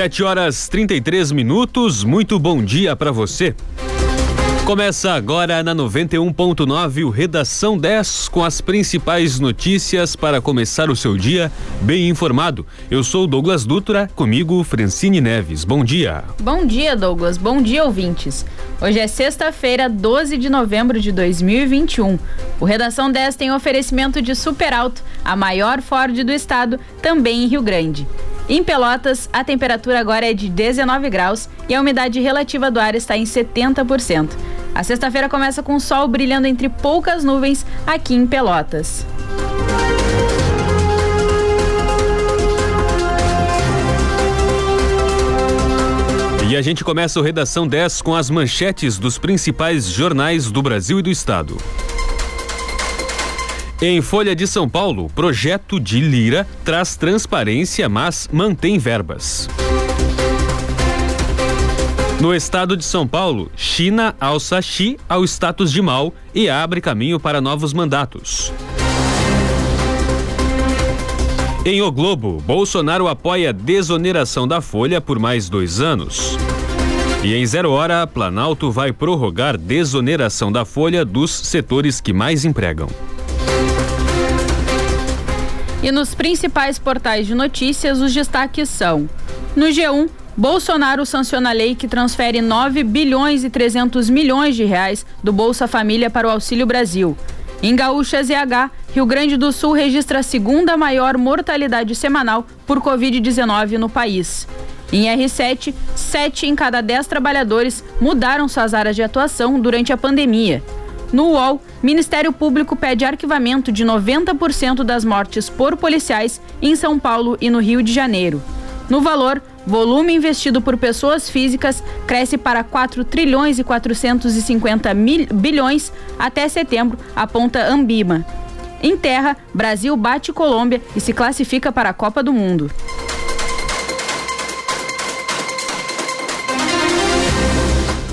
7 horas 33 minutos. Muito bom dia para você. Começa agora na 91.9 o Redação 10 com as principais notícias para começar o seu dia bem informado. Eu sou Douglas Dutra, comigo Francine Neves. Bom dia. Bom dia, Douglas. Bom dia, ouvintes. Hoje é sexta-feira, 12 de novembro de 2021. O Redação 10 tem oferecimento de Super Alto, a maior Ford do estado, também em Rio Grande. Em Pelotas, a temperatura agora é de 19 graus e a umidade relativa do ar está em 70%. A sexta-feira começa com o sol brilhando entre poucas nuvens aqui em Pelotas. E a gente começa o Redação 10 com as manchetes dos principais jornais do Brasil e do Estado. Em Folha de São Paulo, projeto de Lira traz transparência, mas mantém verbas. No estado de São Paulo, China alça Xi ao status de mal e abre caminho para novos mandatos. Em O Globo, Bolsonaro apoia desoneração da Folha por mais dois anos. E em zero hora, Planalto vai prorrogar desoneração da Folha dos setores que mais empregam. E nos principais portais de notícias, os destaques são: no G1, Bolsonaro sanciona a lei que transfere 9 bilhões e 300 milhões de reais do Bolsa Família para o Auxílio Brasil. Em Gaúcha ZH, Rio Grande do Sul registra a segunda maior mortalidade semanal por Covid-19 no país. Em R7, 7 em cada 10 trabalhadores mudaram suas áreas de atuação durante a pandemia. No UOL, Ministério Público pede arquivamento de 90% das mortes por policiais em São Paulo e no Rio de Janeiro. No valor, volume investido por pessoas físicas cresce para 4 trilhões e 450 mil, bilhões até setembro, aponta Ambima. Em terra, Brasil bate Colômbia e se classifica para a Copa do Mundo.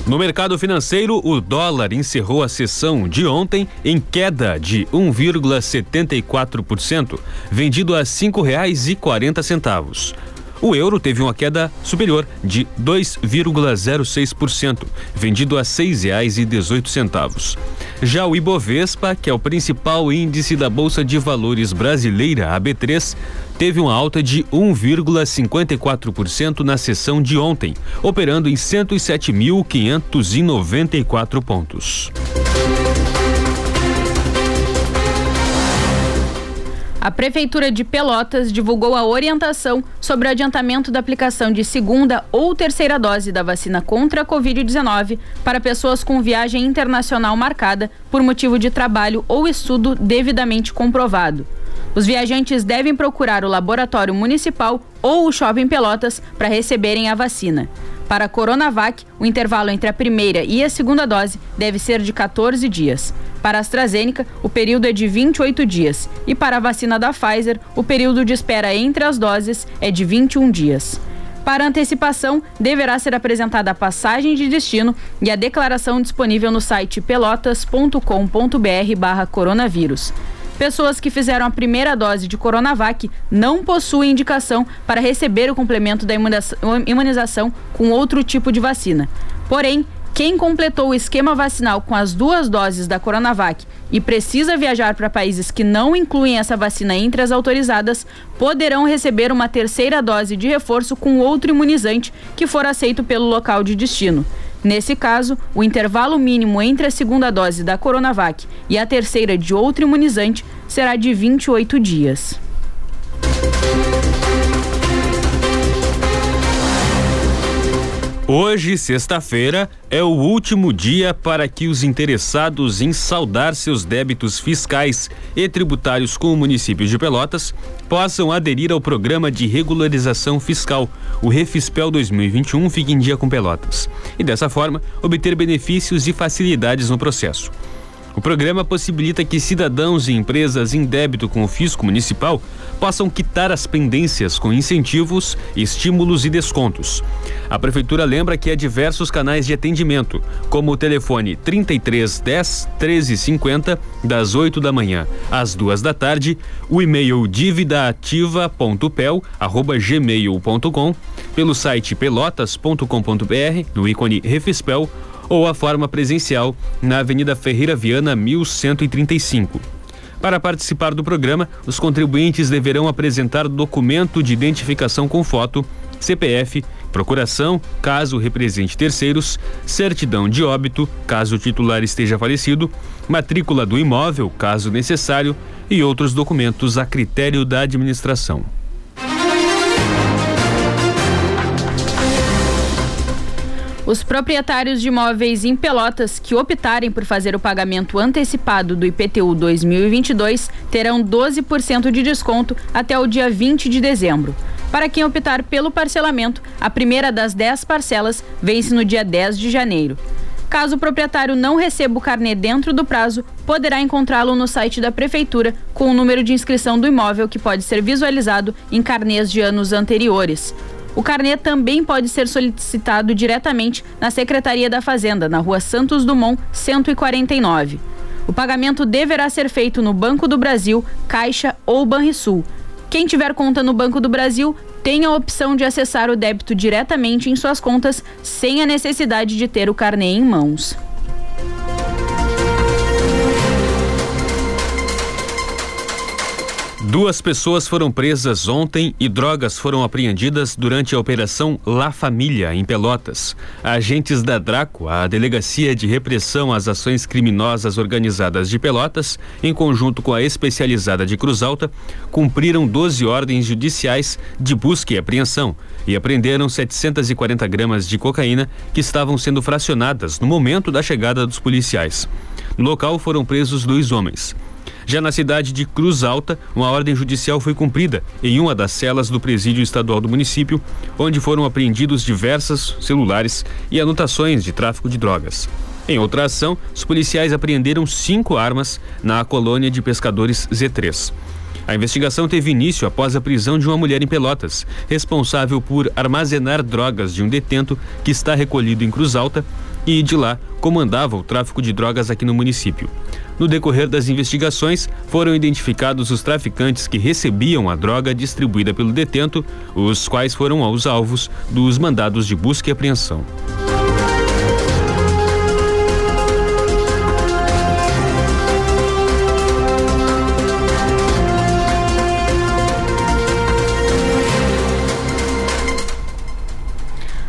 No mercado financeiro, o dólar encerrou a sessão de ontem em queda de 1,74%, vendido a R$ 5,40. O euro teve uma queda superior de 2,06%, vendido a R$ 6,18. Já o Ibovespa, que é o principal índice da Bolsa de Valores brasileira, a B3, teve uma alta de 1,54% na sessão de ontem, operando em 107.594 pontos. A Prefeitura de Pelotas divulgou a orientação sobre o adiantamento da aplicação de segunda ou terceira dose da vacina contra a Covid-19 para pessoas com viagem internacional marcada por motivo de trabalho ou estudo devidamente comprovado. Os viajantes devem procurar o laboratório municipal ou o shopping Pelotas para receberem a vacina. Para a Coronavac, o intervalo entre a primeira e a segunda dose deve ser de 14 dias. Para a AstraZeneca, o período é de 28 dias. E para a vacina da Pfizer, o período de espera entre as doses é de 21 dias. Para antecipação, deverá ser apresentada a passagem de destino e a declaração disponível no site pelotas.com.br/barra coronavírus. Pessoas que fizeram a primeira dose de Coronavac não possuem indicação para receber o complemento da imunização com outro tipo de vacina. Porém, quem completou o esquema vacinal com as duas doses da Coronavac e precisa viajar para países que não incluem essa vacina entre as autorizadas, poderão receber uma terceira dose de reforço com outro imunizante que for aceito pelo local de destino. Nesse caso, o intervalo mínimo entre a segunda dose da Coronavac e a terceira de outro imunizante será de 28 dias. Hoje, sexta-feira, é o último dia para que os interessados em saldar seus débitos fiscais e tributários com o município de Pelotas possam aderir ao programa de regularização fiscal, o Refispel 2021 Fique em Dia com Pelotas, e dessa forma obter benefícios e facilidades no processo. O programa possibilita que cidadãos e empresas em débito com o fisco municipal possam quitar as pendências com incentivos, estímulos e descontos. A prefeitura lembra que há diversos canais de atendimento, como o telefone 3310 1350 das 8 da manhã às duas da tarde, o e-mail dividaativa.pel@gmail.com, pelo site pelotas.com.br, no ícone Refispel ou a forma presencial na Avenida Ferreira Viana 1135. Para participar do programa, os contribuintes deverão apresentar documento de identificação com foto, CPF, procuração, caso represente terceiros, certidão de óbito, caso o titular esteja falecido, matrícula do imóvel, caso necessário, e outros documentos a critério da administração. Os proprietários de imóveis em Pelotas que optarem por fazer o pagamento antecipado do IPTU 2022 terão 12% de desconto até o dia 20 de dezembro. Para quem optar pelo parcelamento, a primeira das 10 parcelas vence no dia 10 de janeiro. Caso o proprietário não receba o carnê dentro do prazo, poderá encontrá-lo no site da Prefeitura com o número de inscrição do imóvel que pode ser visualizado em carnês de anos anteriores. O carnê também pode ser solicitado diretamente na Secretaria da Fazenda, na rua Santos Dumont, 149. O pagamento deverá ser feito no Banco do Brasil, Caixa ou Banrisul. Quem tiver conta no Banco do Brasil tem a opção de acessar o débito diretamente em suas contas sem a necessidade de ter o carnê em mãos. Duas pessoas foram presas ontem e drogas foram apreendidas durante a Operação La Família, em Pelotas. Agentes da Draco, a Delegacia de Repressão às Ações Criminosas Organizadas de Pelotas, em conjunto com a especializada de Cruz Alta, cumpriram 12 ordens judiciais de busca e apreensão e apreenderam 740 gramas de cocaína que estavam sendo fracionadas no momento da chegada dos policiais. No local foram presos dois homens. Já na cidade de Cruz Alta, uma ordem judicial foi cumprida em uma das celas do presídio estadual do município, onde foram apreendidos diversos celulares e anotações de tráfico de drogas. Em outra ação, os policiais apreenderam cinco armas na colônia de pescadores Z3. A investigação teve início após a prisão de uma mulher em Pelotas, responsável por armazenar drogas de um detento que está recolhido em Cruz Alta e de lá comandava o tráfico de drogas aqui no município. No decorrer das investigações, foram identificados os traficantes que recebiam a droga distribuída pelo detento, os quais foram os alvos dos mandados de busca e apreensão.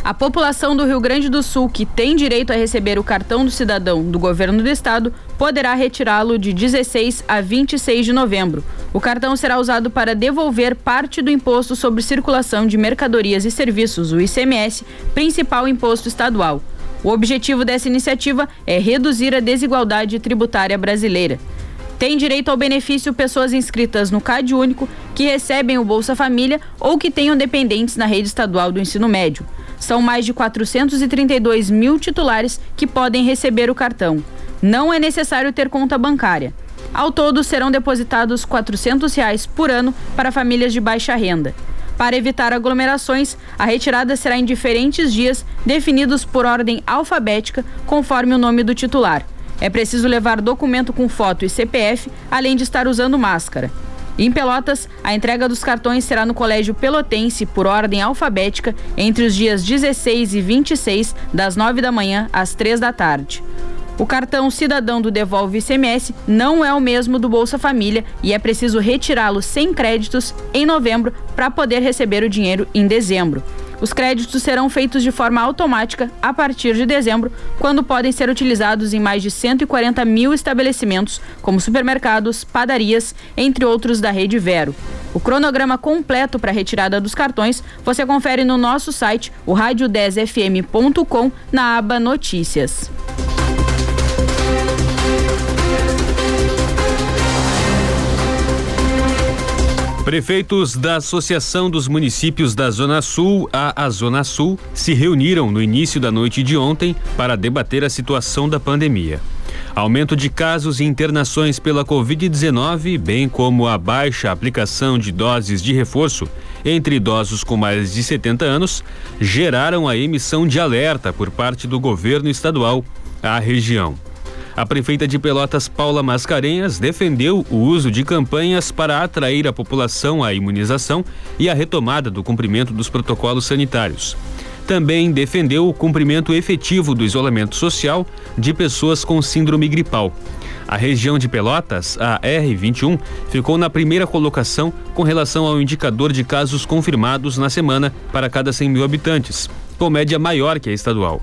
A população do Rio Grande do Sul que tem direito a receber o cartão do cidadão do governo do estado poderá retirá-lo de 16 a 26 de novembro. O cartão será usado para devolver parte do imposto sobre circulação de mercadorias e serviços, o ICMS, principal imposto estadual. O objetivo dessa iniciativa é reduzir a desigualdade tributária brasileira. Tem direito ao benefício pessoas inscritas no CAD Único que recebem o Bolsa Família ou que tenham dependentes na rede estadual do ensino médio. São mais de 432 mil titulares que podem receber o cartão. Não é necessário ter conta bancária. Ao todo, serão depositados 400 reais por ano para famílias de baixa renda. Para evitar aglomerações, a retirada será em diferentes dias, definidos por ordem alfabética, conforme o nome do titular. É preciso levar documento com foto e CPF, além de estar usando máscara. Em Pelotas, a entrega dos cartões será no Colégio Pelotense por ordem alfabética entre os dias 16 e 26, das 9 da manhã às 3 da tarde. O cartão cidadão do Devolve ICMS não é o mesmo do Bolsa Família e é preciso retirá-lo sem créditos em novembro para poder receber o dinheiro em dezembro. Os créditos serão feitos de forma automática a partir de dezembro, quando podem ser utilizados em mais de 140 mil estabelecimentos, como supermercados, padarias, entre outros da rede Vero. O cronograma completo para a retirada dos cartões você confere no nosso site, o rádio10fm.com, na aba Notícias. Prefeitos da Associação dos Municípios da Zona Sul, a, a Zona Sul, se reuniram no início da noite de ontem para debater a situação da pandemia. Aumento de casos e internações pela Covid-19, bem como a baixa aplicação de doses de reforço entre idosos com mais de 70 anos, geraram a emissão de alerta por parte do governo estadual à região. A prefeita de Pelotas, Paula Mascarenhas, defendeu o uso de campanhas para atrair a população à imunização e a retomada do cumprimento dos protocolos sanitários também defendeu o cumprimento efetivo do isolamento social de pessoas com síndrome gripal. A região de Pelotas, a R21, ficou na primeira colocação com relação ao indicador de casos confirmados na semana para cada 100 mil habitantes, com média maior que a estadual.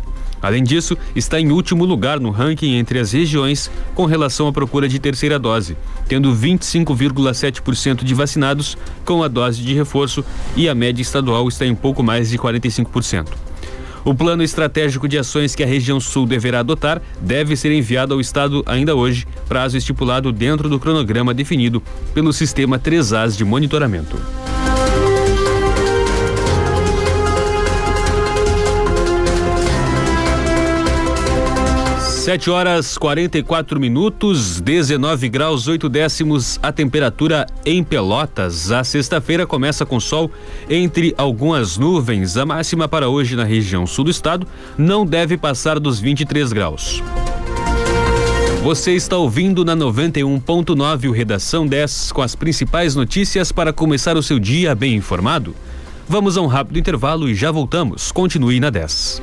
Além disso, está em último lugar no ranking entre as regiões com relação à procura de terceira dose, tendo 25,7% de vacinados com a dose de reforço e a média estadual está em pouco mais de 45%. O plano estratégico de ações que a região sul deverá adotar deve ser enviado ao Estado ainda hoje, prazo estipulado dentro do cronograma definido pelo sistema 3As de monitoramento. Sete horas 44 minutos, 19 graus 8 décimos a temperatura em Pelotas. A sexta-feira começa com sol entre algumas nuvens. A máxima para hoje na região sul do estado não deve passar dos 23 graus. Você está ouvindo na 91.9 o Redação 10 com as principais notícias para começar o seu dia bem informado. Vamos a um rápido intervalo e já voltamos. Continue na 10.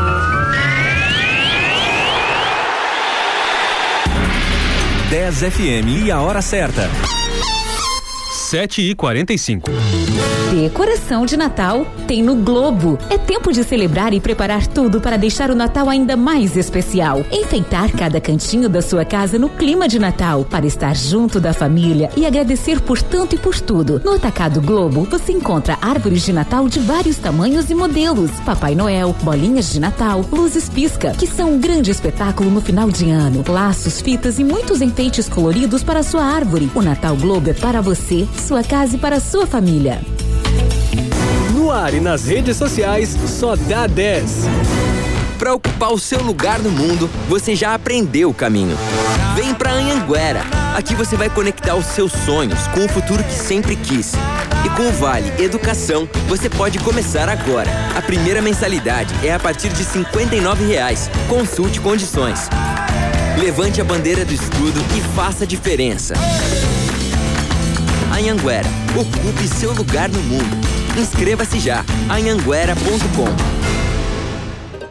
10 FM e a hora certa. 7 e 45 Decoração de Natal tem no Globo. É tempo de celebrar e preparar tudo para deixar o Natal ainda mais especial. Enfeitar cada cantinho da sua casa no clima de Natal, para estar junto da família e agradecer por tanto e por tudo. No Atacado Globo, você encontra árvores de Natal de vários tamanhos e modelos, Papai Noel, bolinhas de Natal, luzes pisca, que são um grande espetáculo no final de ano, laços, fitas e muitos enfeites coloridos para sua árvore. O Natal Globo é para você, sua casa e para sua família. No ar e nas redes sociais, só dá 10. Para ocupar o seu lugar no mundo, você já aprendeu o caminho. Vem para Anhanguera. Aqui você vai conectar os seus sonhos com o futuro que sempre quis. E com o Vale Educação, você pode começar agora. A primeira mensalidade é a partir de R$ 59,00. Consulte condições. Levante a bandeira do estudo e faça a diferença. Anhanguera, ocupe seu lugar no mundo. Inscreva-se já. anhanguera.com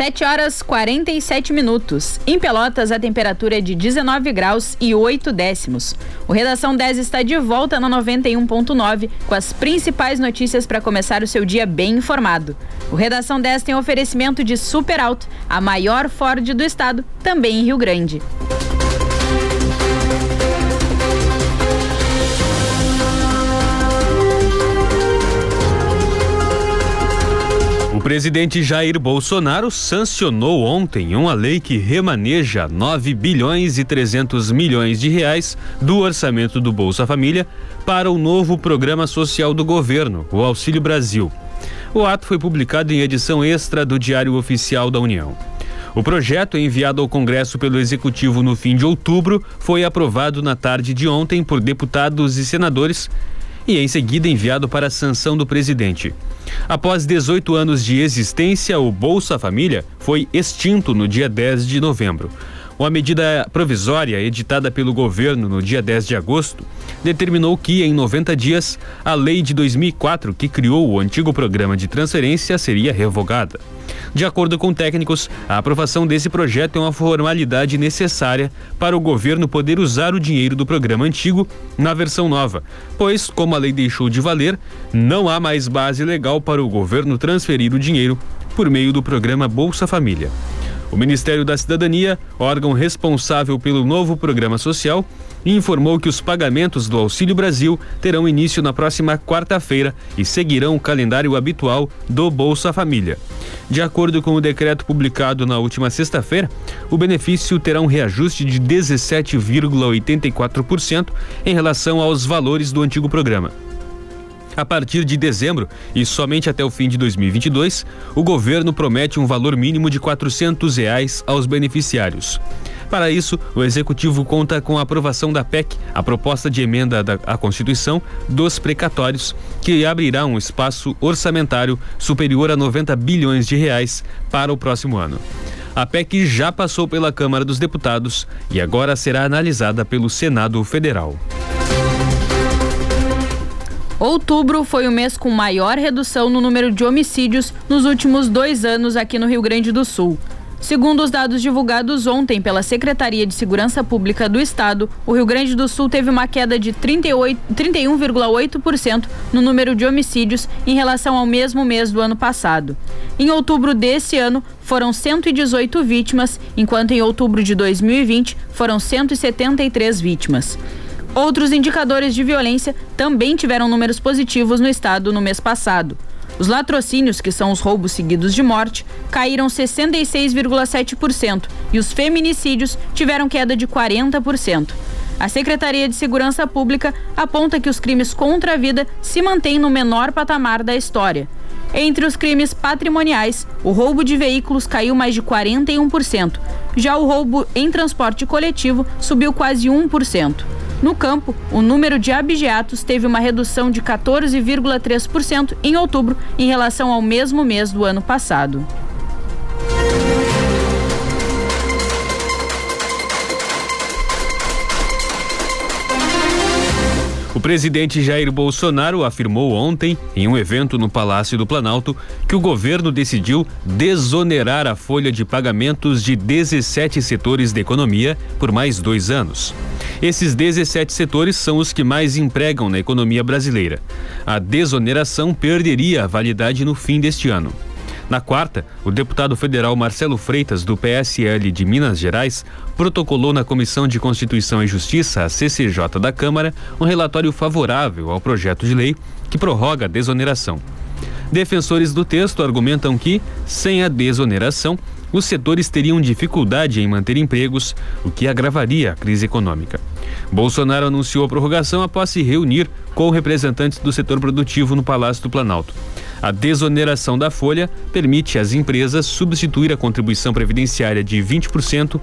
7 horas 47 minutos. Em Pelotas, a temperatura é de 19 graus e 8 décimos. O Redação 10 está de volta no 91.9 com as principais notícias para começar o seu dia bem informado. O Redação 10 tem oferecimento de Super Alto, a maior Ford do estado, também em Rio Grande. O presidente Jair Bolsonaro sancionou ontem uma lei que remaneja 9 bilhões e 300 milhões de reais do orçamento do Bolsa Família para o novo programa social do governo, o Auxílio Brasil. O ato foi publicado em edição extra do Diário Oficial da União. O projeto, enviado ao Congresso pelo Executivo no fim de outubro, foi aprovado na tarde de ontem por deputados e senadores e em seguida enviado para a sanção do presidente. Após 18 anos de existência, o Bolsa Família foi extinto no dia 10 de novembro. Uma medida provisória editada pelo governo no dia 10 de agosto determinou que, em 90 dias, a lei de 2004, que criou o antigo programa de transferência, seria revogada. De acordo com técnicos, a aprovação desse projeto é uma formalidade necessária para o governo poder usar o dinheiro do programa antigo na versão nova, pois, como a lei deixou de valer, não há mais base legal para o governo transferir o dinheiro por meio do programa Bolsa Família. O Ministério da Cidadania, órgão responsável pelo novo programa social, informou que os pagamentos do Auxílio Brasil terão início na próxima quarta-feira e seguirão o calendário habitual do Bolsa Família. De acordo com o decreto publicado na última sexta-feira, o benefício terá um reajuste de 17,84% em relação aos valores do antigo programa. A partir de dezembro e somente até o fim de 2022, o governo promete um valor mínimo de 400 reais aos beneficiários. Para isso, o executivo conta com a aprovação da PEC, a proposta de emenda à Constituição dos precatórios, que abrirá um espaço orçamentário superior a 90 bilhões de reais para o próximo ano. A PEC já passou pela Câmara dos Deputados e agora será analisada pelo Senado Federal. Outubro foi o mês com maior redução no número de homicídios nos últimos dois anos aqui no Rio Grande do Sul. Segundo os dados divulgados ontem pela Secretaria de Segurança Pública do Estado, o Rio Grande do Sul teve uma queda de 31,8% no número de homicídios em relação ao mesmo mês do ano passado. Em outubro desse ano, foram 118 vítimas, enquanto em outubro de 2020 foram 173 vítimas. Outros indicadores de violência também tiveram números positivos no estado no mês passado. Os latrocínios, que são os roubos seguidos de morte, caíram 66,7% e os feminicídios tiveram queda de 40%. A Secretaria de Segurança Pública aponta que os crimes contra a vida se mantêm no menor patamar da história. Entre os crimes patrimoniais, o roubo de veículos caiu mais de 41%. Já o roubo em transporte coletivo subiu quase 1%. No campo, o número de abigeatos teve uma redução de 14,3% em outubro em relação ao mesmo mês do ano passado. O presidente Jair Bolsonaro afirmou ontem, em um evento no Palácio do Planalto, que o governo decidiu desonerar a folha de pagamentos de 17 setores da economia por mais dois anos. Esses 17 setores são os que mais empregam na economia brasileira. A desoneração perderia a validade no fim deste ano. Na quarta, o deputado federal Marcelo Freitas, do PSL de Minas Gerais, protocolou na Comissão de Constituição e Justiça, a CCJ da Câmara, um relatório favorável ao projeto de lei que prorroga a desoneração. Defensores do texto argumentam que, sem a desoneração, os setores teriam dificuldade em manter empregos, o que agravaria a crise econômica. Bolsonaro anunciou a prorrogação após se reunir com representantes do setor produtivo no Palácio do Planalto. A desoneração da folha permite às empresas substituir a contribuição previdenciária de 20%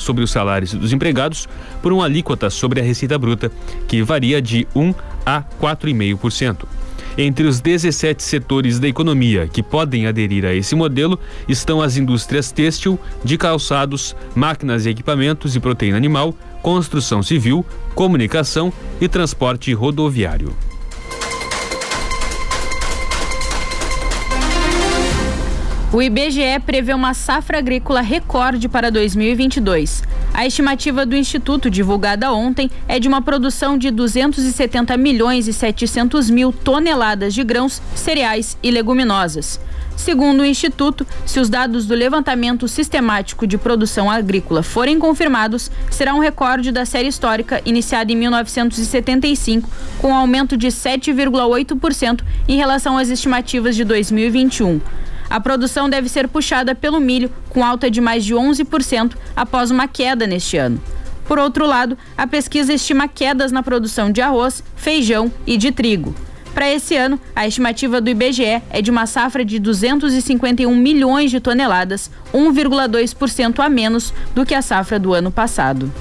sobre os salários dos empregados por uma alíquota sobre a receita bruta, que varia de 1 a 4,5%. Entre os 17 setores da economia que podem aderir a esse modelo estão as indústrias têxtil, de calçados, máquinas e equipamentos e proteína animal, construção civil, comunicação e transporte rodoviário. O IBGE prevê uma safra agrícola recorde para 2022. A estimativa do Instituto, divulgada ontem, é de uma produção de 270 milhões e 700 mil toneladas de grãos, cereais e leguminosas. Segundo o Instituto, se os dados do levantamento sistemático de produção agrícola forem confirmados, será um recorde da série histórica iniciada em 1975, com um aumento de 7,8% em relação às estimativas de 2021. A produção deve ser puxada pelo milho, com alta de mais de 11% após uma queda neste ano. Por outro lado, a pesquisa estima quedas na produção de arroz, feijão e de trigo. Para esse ano, a estimativa do IBGE é de uma safra de 251 milhões de toneladas, 1,2% a menos do que a safra do ano passado.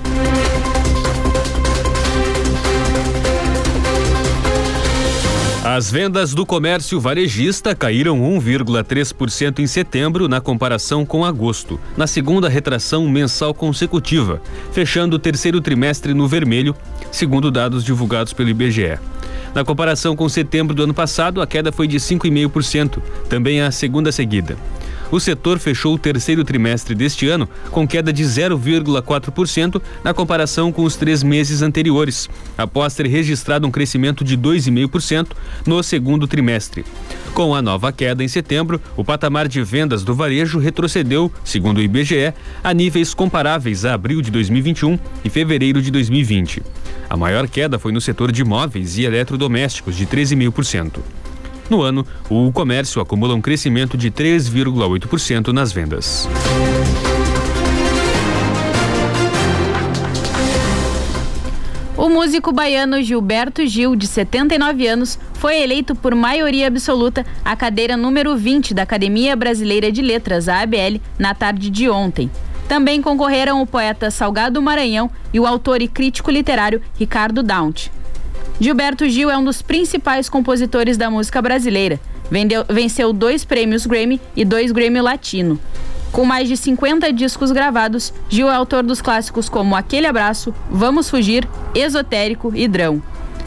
As vendas do comércio varejista caíram 1,3% em setembro na comparação com agosto, na segunda retração mensal consecutiva, fechando o terceiro trimestre no vermelho, segundo dados divulgados pelo IBGE. Na comparação com setembro do ano passado, a queda foi de 5,5%, também a segunda seguida. O setor fechou o terceiro trimestre deste ano com queda de 0,4% na comparação com os três meses anteriores, após ter registrado um crescimento de 2,5% no segundo trimestre. Com a nova queda em setembro, o patamar de vendas do varejo retrocedeu, segundo o IBGE, a níveis comparáveis a abril de 2021 e fevereiro de 2020. A maior queda foi no setor de móveis e eletrodomésticos, de 13,5%. No ano, o comércio acumula um crescimento de 3,8% nas vendas. O músico baiano Gilberto Gil, de 79 anos, foi eleito por maioria absoluta à cadeira número 20 da Academia Brasileira de Letras, a ABL, na tarde de ontem. Também concorreram o poeta Salgado Maranhão e o autor e crítico literário Ricardo Daunt. Gilberto Gil é um dos principais compositores da música brasileira. Vendeu, venceu dois prêmios Grammy e dois Grammy Latino. Com mais de 50 discos gravados, Gil é autor dos clássicos como Aquele Abraço, Vamos Fugir, Esotérico e Drão.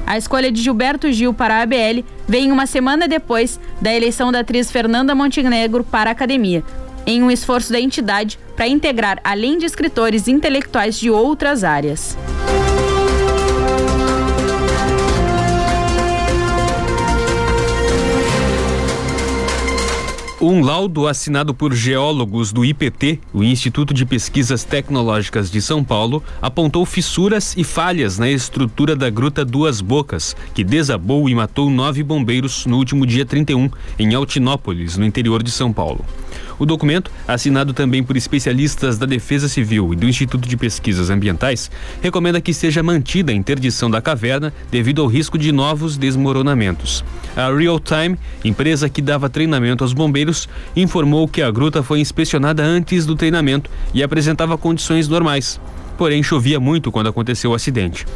A escolha de Gilberto Gil para a ABL vem uma semana depois da eleição da atriz Fernanda Montenegro para a academia, em um esforço da entidade para integrar, além de escritores intelectuais de outras áreas. Um laudo assinado por geólogos do IPT, o Instituto de Pesquisas Tecnológicas de São Paulo, apontou fissuras e falhas na estrutura da Gruta Duas Bocas, que desabou e matou nove bombeiros no último dia 31, em Altinópolis, no interior de São Paulo. O documento, assinado também por especialistas da Defesa Civil e do Instituto de Pesquisas Ambientais, recomenda que seja mantida a interdição da caverna devido ao risco de novos desmoronamentos. A Real Time, empresa que dava treinamento aos bombeiros, informou que a gruta foi inspecionada antes do treinamento e apresentava condições normais. Porém, chovia muito quando aconteceu o acidente.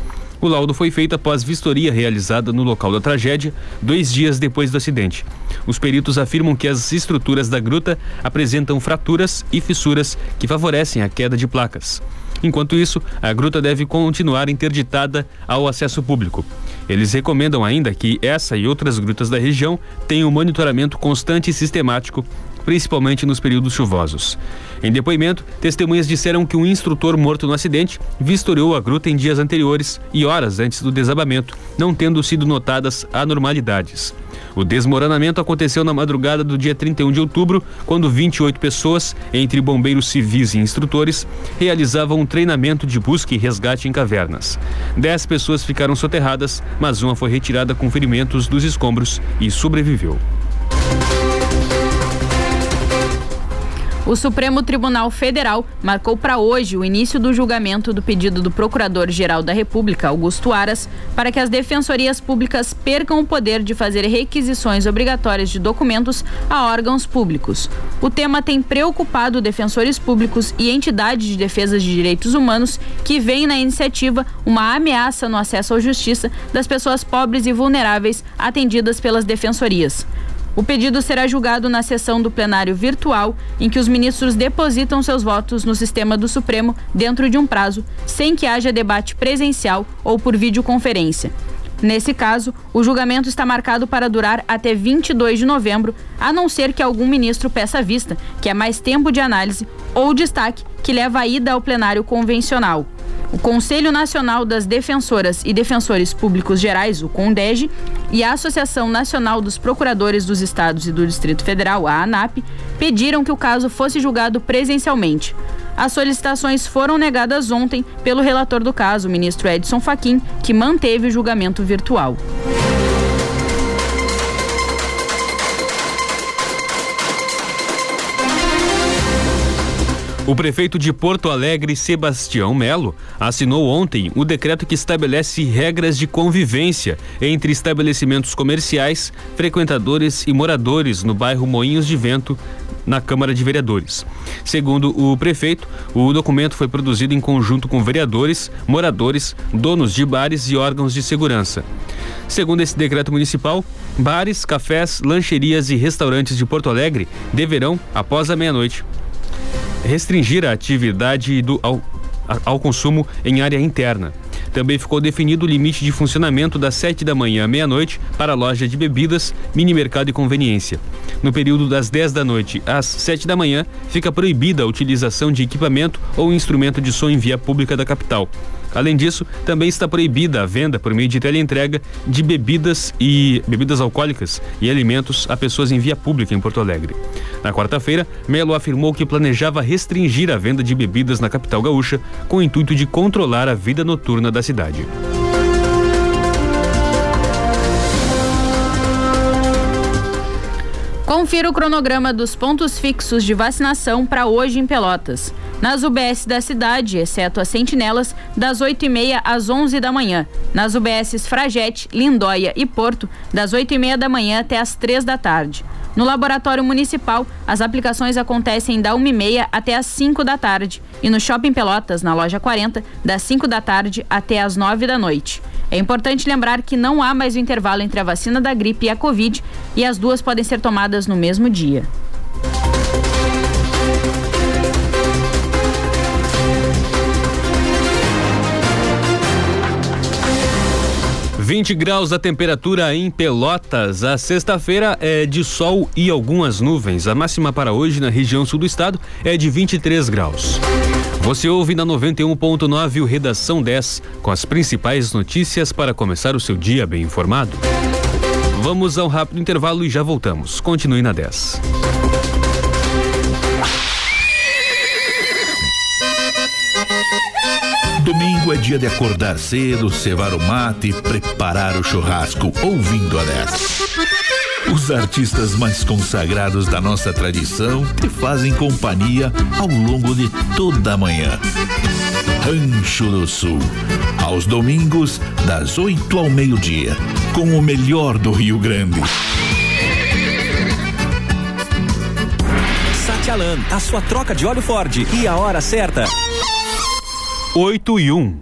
O laudo foi feito após vistoria realizada no local da tragédia, dois dias depois do acidente. Os peritos afirmam que as estruturas da gruta apresentam fraturas e fissuras que favorecem a queda de placas. Enquanto isso, a gruta deve continuar interditada ao acesso público. Eles recomendam ainda que essa e outras grutas da região tenham monitoramento constante e sistemático principalmente nos períodos chuvosos. Em depoimento, testemunhas disseram que um instrutor morto no acidente vistoriou a gruta em dias anteriores e horas antes do desabamento, não tendo sido notadas anormalidades. O desmoronamento aconteceu na madrugada do dia 31 de outubro, quando 28 pessoas, entre bombeiros civis e instrutores, realizavam um treinamento de busca e resgate em cavernas. Dez pessoas ficaram soterradas, mas uma foi retirada com ferimentos dos escombros e sobreviveu. O Supremo Tribunal Federal marcou para hoje o início do julgamento do pedido do Procurador-Geral da República, Augusto Aras, para que as defensorias públicas percam o poder de fazer requisições obrigatórias de documentos a órgãos públicos. O tema tem preocupado defensores públicos e entidades de defesa de direitos humanos que veem na iniciativa uma ameaça no acesso à justiça das pessoas pobres e vulneráveis atendidas pelas defensorias. O pedido será julgado na sessão do plenário virtual, em que os ministros depositam seus votos no sistema do Supremo dentro de um prazo, sem que haja debate presencial ou por videoconferência. Nesse caso, o julgamento está marcado para durar até 22 de novembro, a não ser que algum ministro peça vista, que é mais tempo de análise, ou destaque, que leva a ida ao plenário convencional. O Conselho Nacional das Defensoras e Defensores Públicos Gerais, o CONDEG, e a Associação Nacional dos Procuradores dos Estados e do Distrito Federal, a ANAP, pediram que o caso fosse julgado presencialmente. As solicitações foram negadas ontem pelo relator do caso, o ministro Edson Fachin, que manteve o julgamento virtual. O prefeito de Porto Alegre, Sebastião Melo, assinou ontem o decreto que estabelece regras de convivência entre estabelecimentos comerciais, frequentadores e moradores no bairro Moinhos de Vento, na Câmara de Vereadores. Segundo o prefeito, o documento foi produzido em conjunto com vereadores, moradores, donos de bares e órgãos de segurança. Segundo esse decreto municipal, bares, cafés, lancherias e restaurantes de Porto Alegre deverão, após a meia-noite, restringir a atividade do, ao, ao consumo em área interna. Também ficou definido o limite de funcionamento das 7 da manhã à meia-noite para a loja de bebidas, mini mercado e conveniência. No período das 10 da noite às 7 da manhã, fica proibida a utilização de equipamento ou instrumento de som em via pública da capital. Além disso, também está proibida a venda por meio de teleentrega de bebidas e bebidas alcoólicas e alimentos a pessoas em via pública em Porto Alegre. Na quarta-feira, Melo afirmou que planejava restringir a venda de bebidas na capital gaúcha com o intuito de controlar a vida noturna da cidade. Confira o cronograma dos pontos fixos de vacinação para hoje em Pelotas. Nas UBS da cidade, exceto as sentinelas, das 8h30 às 11 da manhã. Nas UBSs Fragete, Lindóia e Porto, das 8h30 da manhã até as 3 da tarde. No Laboratório Municipal, as aplicações acontecem da 1h30 até as 5 da tarde. E no Shopping Pelotas, na loja 40, das 5 da tarde até as 9 da noite. É importante lembrar que não há mais o intervalo entre a vacina da gripe e a Covid e as duas podem ser tomadas no mesmo dia. 20 graus a temperatura em Pelotas. A sexta-feira é de sol e algumas nuvens. A máxima para hoje na região sul do estado é de 23 graus. Você ouve na 91.9 o Redação 10 com as principais notícias para começar o seu dia bem informado. Vamos ao rápido intervalo e já voltamos. Continue na 10. Domingo é dia de acordar cedo, cevar o mate e preparar o churrasco, ouvindo a 10. Os artistas mais consagrados da nossa tradição te fazem companhia ao longo de toda a manhã. Rancho do Sul, aos domingos, das 8 ao meio-dia, com o melhor do Rio Grande. Satialan, a sua troca de óleo Ford e a hora certa. 8 e 1.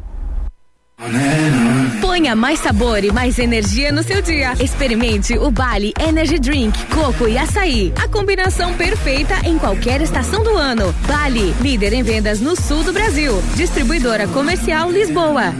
Ponha mais sabor e mais energia no seu dia. Experimente o Bali Energy Drink, coco e açaí. A combinação perfeita em qualquer estação do ano. Bali, líder em vendas no sul do Brasil. Distribuidora comercial Lisboa.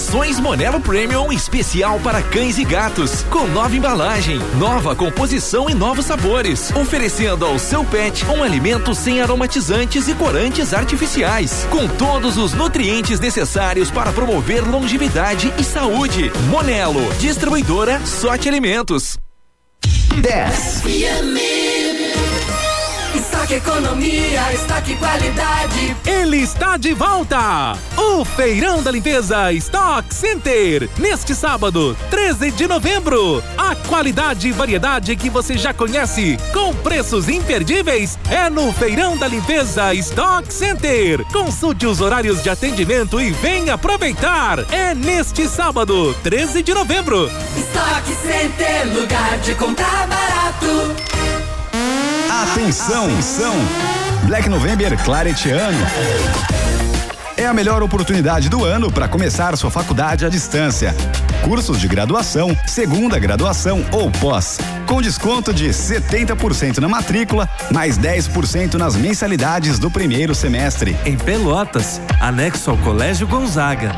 Rações Monelo Premium especial para cães e gatos, com nova embalagem, nova composição e novos sabores, oferecendo ao seu pet um alimento sem aromatizantes e corantes artificiais, com todos os nutrientes necessários para promover longevidade e saúde. Monelo, distribuidora Sorte Alimentos. 10. Estoque economia, estoque qualidade. Ele está de volta! O Feirão da Limpeza Stock Center. Neste sábado, 13 de novembro. A qualidade e variedade que você já conhece, com preços imperdíveis, é no Feirão da Limpeza Stock Center. Consulte os horários de atendimento e venha aproveitar. É neste sábado, 13 de novembro. Stock Center, lugar de comprar barato. Atenção! Atenção! Black November Claretiano. É a melhor oportunidade do ano para começar sua faculdade à distância. Cursos de graduação, segunda graduação ou pós, com desconto de 70% na matrícula, mais 10% nas mensalidades do primeiro semestre. Em Pelotas, anexo ao Colégio Gonzaga.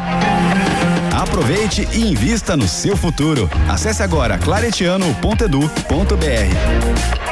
Aproveite e invista no seu futuro. Acesse agora claretiano.edu.br.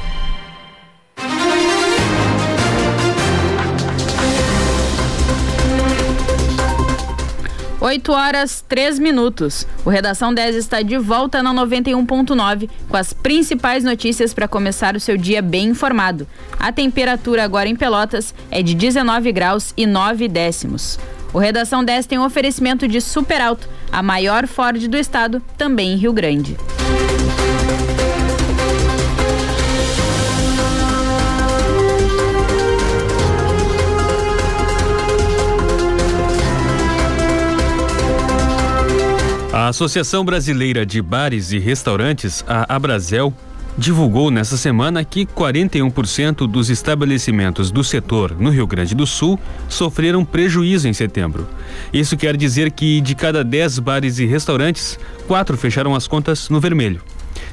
8 horas 3 minutos. O Redação 10 está de volta na 91.9 com as principais notícias para começar o seu dia bem informado. A temperatura agora em Pelotas é de 19 graus e 9 décimos. O Redação 10 tem um oferecimento de Super Alto, a maior Ford do estado, também em Rio Grande. A Associação Brasileira de Bares e Restaurantes, a Abrazel, divulgou nesta semana que 41% dos estabelecimentos do setor no Rio Grande do Sul sofreram prejuízo em setembro. Isso quer dizer que de cada 10 bares e restaurantes, quatro fecharam as contas no vermelho.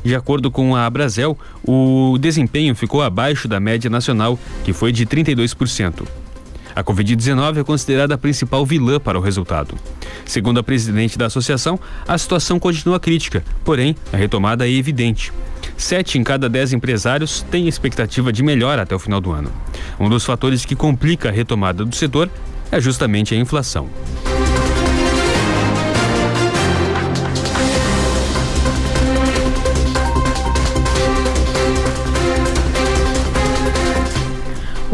De acordo com a Abrazel, o desempenho ficou abaixo da média nacional, que foi de 32%. A Covid-19 é considerada a principal vilã para o resultado. Segundo a presidente da associação, a situação continua crítica, porém, a retomada é evidente. Sete em cada dez empresários têm expectativa de melhora até o final do ano. Um dos fatores que complica a retomada do setor é justamente a inflação.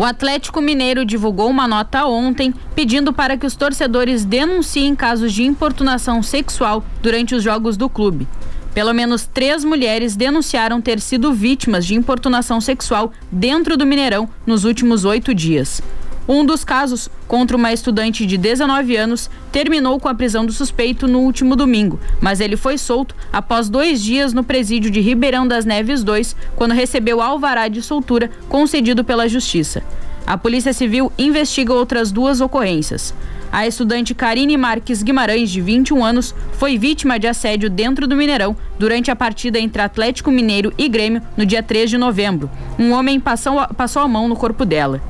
O Atlético Mineiro divulgou uma nota ontem pedindo para que os torcedores denunciem casos de importunação sexual durante os jogos do clube. Pelo menos três mulheres denunciaram ter sido vítimas de importunação sexual dentro do Mineirão nos últimos oito dias. Um dos casos, contra uma estudante de 19 anos, terminou com a prisão do suspeito no último domingo, mas ele foi solto após dois dias no presídio de Ribeirão das Neves 2, quando recebeu alvará de soltura concedido pela Justiça. A Polícia Civil investiga outras duas ocorrências. A estudante Karine Marques Guimarães, de 21 anos, foi vítima de assédio dentro do Mineirão durante a partida entre Atlético Mineiro e Grêmio no dia 3 de novembro. Um homem passou, passou a mão no corpo dela.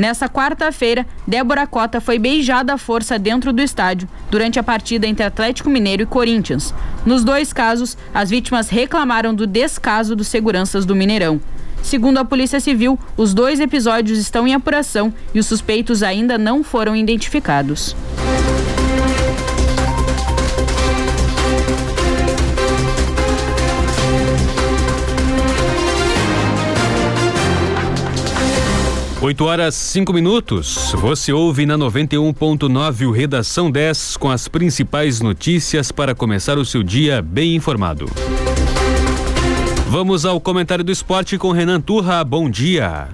Nessa quarta-feira, Débora Cota foi beijada à força dentro do estádio durante a partida entre Atlético Mineiro e Corinthians. Nos dois casos, as vítimas reclamaram do descaso dos seguranças do Mineirão. Segundo a Polícia Civil, os dois episódios estão em apuração e os suspeitos ainda não foram identificados. 8 horas 5 minutos. Você ouve na 91.9 o Redação 10 com as principais notícias para começar o seu dia bem informado. Vamos ao comentário do esporte com Renan Turra. Bom dia.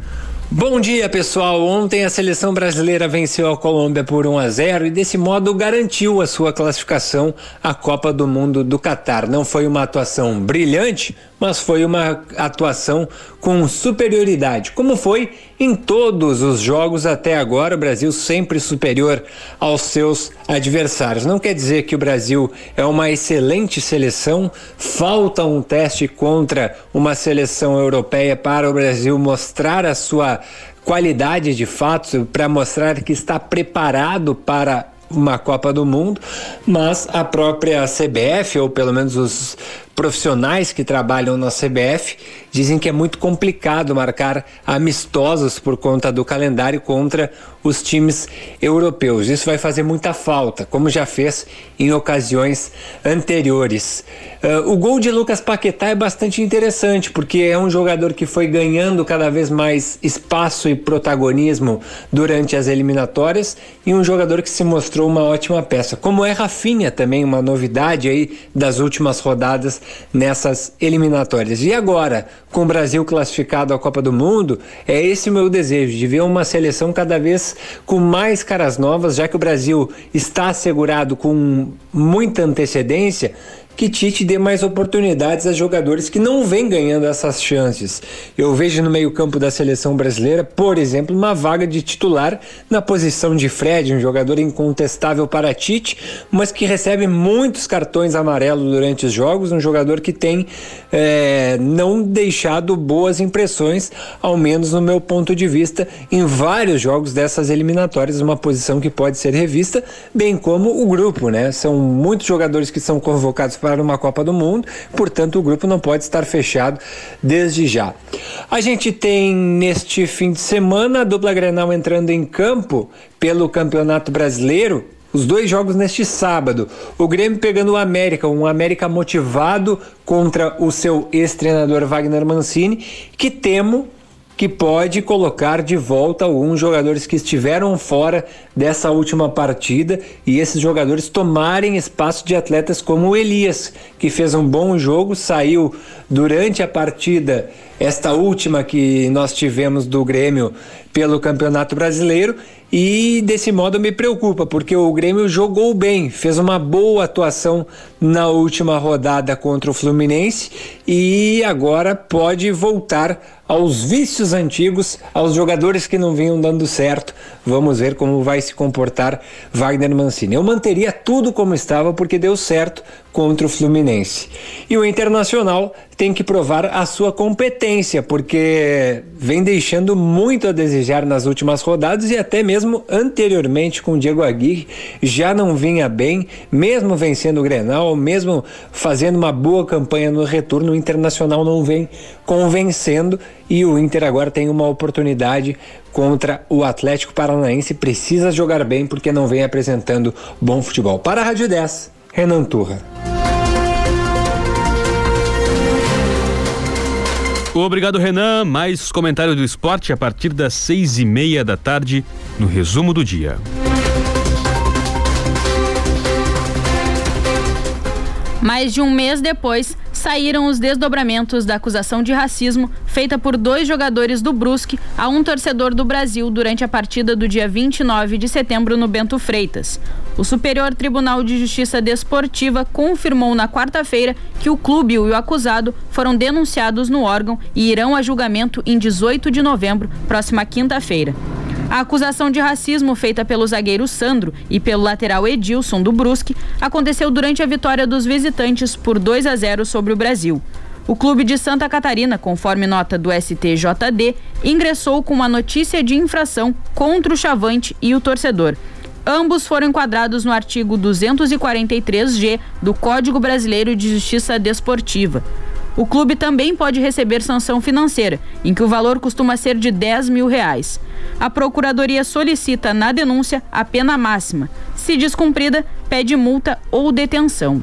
Bom dia, pessoal. Ontem a seleção brasileira venceu a Colômbia por 1 a 0 e desse modo garantiu a sua classificação à Copa do Mundo do Catar. Não foi uma atuação brilhante, mas foi uma atuação com superioridade, como foi em todos os jogos até agora. O Brasil sempre superior aos seus adversários. Não quer dizer que o Brasil é uma excelente seleção, falta um teste contra uma seleção europeia para o Brasil mostrar a sua qualidade de fato, para mostrar que está preparado para uma Copa do Mundo, mas a própria CBF, ou pelo menos os profissionais que trabalham na CBF dizem que é muito complicado marcar amistosos por conta do calendário contra os times europeus. Isso vai fazer muita falta, como já fez em ocasiões anteriores. Uh, o gol de Lucas Paquetá é bastante interessante, porque é um jogador que foi ganhando cada vez mais espaço e protagonismo durante as eliminatórias e um jogador que se mostrou uma ótima peça. Como é Rafinha também, uma novidade aí das últimas rodadas nessas eliminatórias. E agora, com o Brasil classificado à Copa do Mundo, é esse o meu desejo, de ver uma seleção cada vez com mais caras novas, já que o Brasil está assegurado com muita antecedência que Tite dê mais oportunidades a jogadores que não vêm ganhando essas chances. Eu vejo no meio-campo da seleção brasileira, por exemplo, uma vaga de titular na posição de Fred, um jogador incontestável para Tite, mas que recebe muitos cartões amarelos durante os jogos, um jogador que tem é, não deixado boas impressões, ao menos no meu ponto de vista, em vários jogos dessas eliminatórias, uma posição que pode ser revista, bem como o grupo, né? São muitos jogadores que são convocados para uma Copa do Mundo, portanto o grupo não pode estar fechado desde já. A gente tem neste fim de semana a dupla Grenal entrando em campo pelo Campeonato Brasileiro, os dois jogos neste sábado. O Grêmio pegando o América, um América motivado contra o seu ex-treinador Wagner Mancini, que temo que pode colocar de volta alguns jogadores que estiveram fora dessa última partida e esses jogadores tomarem espaço de atletas como o Elias, que fez um bom jogo, saiu durante a partida, esta última que nós tivemos do Grêmio pelo Campeonato Brasileiro e desse modo me preocupa, porque o Grêmio jogou bem, fez uma boa atuação na última rodada contra o Fluminense e agora pode voltar aos vícios antigos, aos jogadores que não vinham dando certo. Vamos ver como vai se comportar Wagner Mancini. Eu manteria tudo como estava porque deu certo contra o Fluminense. E o Internacional tem que provar a sua competência, porque vem deixando muito a desejar nas últimas rodadas e até mesmo anteriormente com o Diego Aguirre já não vinha bem, mesmo vencendo o Grenal, mesmo fazendo uma boa campanha no retorno, o Internacional não vem convencendo e o Inter agora tem uma oportunidade contra o Atlético Paranaense, precisa jogar bem porque não vem apresentando bom futebol. Para a Rádio 10, Renan Turra. Obrigado, Renan. Mais comentário do esporte a partir das seis e meia da tarde no resumo do dia. Mais de um mês depois, saíram os desdobramentos da acusação de racismo feita por dois jogadores do Brusque a um torcedor do Brasil durante a partida do dia 29 de setembro no Bento Freitas. O Superior Tribunal de Justiça Desportiva confirmou na quarta-feira que o clube e o acusado foram denunciados no órgão e irão a julgamento em 18 de novembro, próxima quinta-feira. A acusação de racismo feita pelo zagueiro Sandro e pelo lateral Edilson do Brusque aconteceu durante a vitória dos visitantes por 2 a 0 sobre o Brasil. O clube de Santa Catarina, conforme nota do STJD, ingressou com uma notícia de infração contra o Chavante e o torcedor. Ambos foram enquadrados no artigo 243G do Código Brasileiro de Justiça Desportiva. O clube também pode receber sanção financeira, em que o valor costuma ser de 10 mil reais. A Procuradoria solicita na denúncia a pena máxima. Se descumprida, pede multa ou detenção.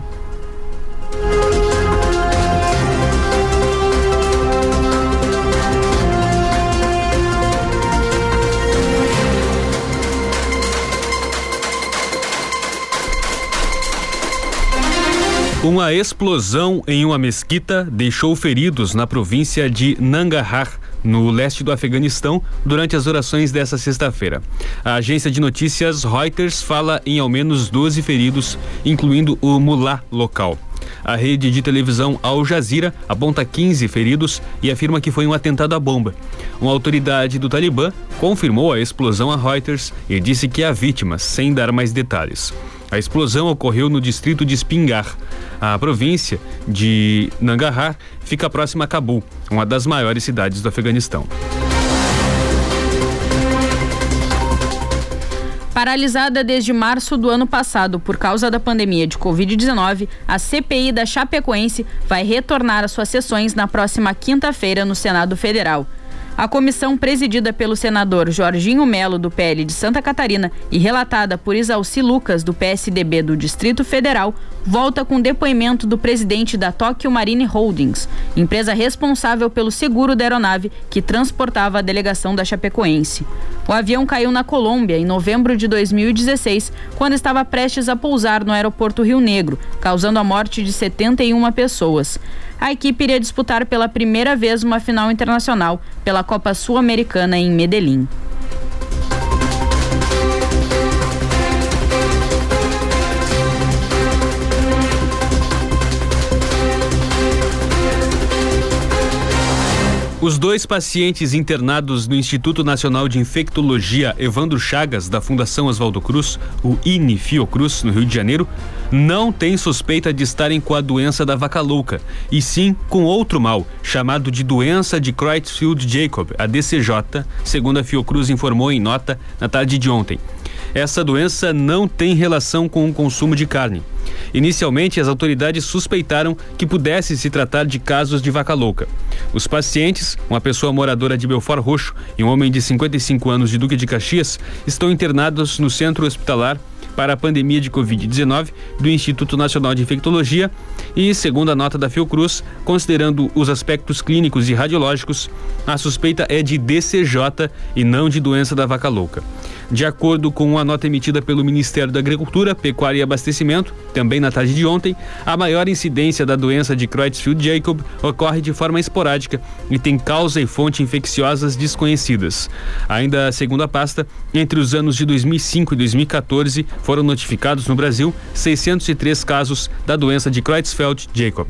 Uma explosão em uma mesquita deixou feridos na província de Nangarhar, no leste do Afeganistão, durante as orações dessa sexta-feira. A agência de notícias Reuters fala em ao menos 12 feridos, incluindo o mulá local. A rede de televisão Al Jazeera aponta 15 feridos e afirma que foi um atentado à bomba. Uma autoridade do Talibã confirmou a explosão a Reuters e disse que há vítimas, sem dar mais detalhes. A explosão ocorreu no distrito de Spingar. A província de Nangarhar fica próxima a Cabul, uma das maiores cidades do Afeganistão. Paralisada desde março do ano passado por causa da pandemia de Covid-19, a CPI da Chapecoense vai retornar às suas sessões na próxima quinta-feira no Senado Federal. A comissão presidida pelo senador Jorginho Melo, do PL de Santa Catarina, e relatada por Isalci Lucas, do PSDB do Distrito Federal, volta com depoimento do presidente da Tokyo Marine Holdings, empresa responsável pelo seguro da aeronave que transportava a delegação da Chapecoense. O avião caiu na Colômbia em novembro de 2016, quando estava prestes a pousar no aeroporto Rio Negro, causando a morte de 71 pessoas a equipe iria disputar pela primeira vez uma final internacional pela Copa Sul-Americana em Medellín. Os dois pacientes internados no Instituto Nacional de Infectologia Evandro Chagas, da Fundação Oswaldo Cruz, o INI Fiocruz, no Rio de Janeiro, não têm suspeita de estarem com a doença da vaca louca, e sim com outro mal, chamado de doença de Creutzfeldt-Jacob, a DCJ, segundo a Fiocruz informou em nota na tarde de ontem. Essa doença não tem relação com o consumo de carne. Inicialmente, as autoridades suspeitaram que pudesse se tratar de casos de vaca louca. Os pacientes, uma pessoa moradora de Belfort Roxo e um homem de 55 anos de Duque de Caxias, estão internados no centro hospitalar para a pandemia de Covid-19 do Instituto Nacional de Infectologia e, segundo a nota da Fiocruz, considerando os aspectos clínicos e radiológicos, a suspeita é de DCJ e não de doença da vaca louca. De acordo com a nota emitida pelo Ministério da Agricultura, Pecuária e Abastecimento, também na tarde de ontem, a maior incidência da doença de Creutzfeldt-Jakob ocorre de forma esporádica e tem causa e fonte infecciosas desconhecidas. Ainda segundo a pasta, entre os anos de 2005 e 2014 foram notificados no Brasil 603 casos da doença de Creutzfeldt-Jakob.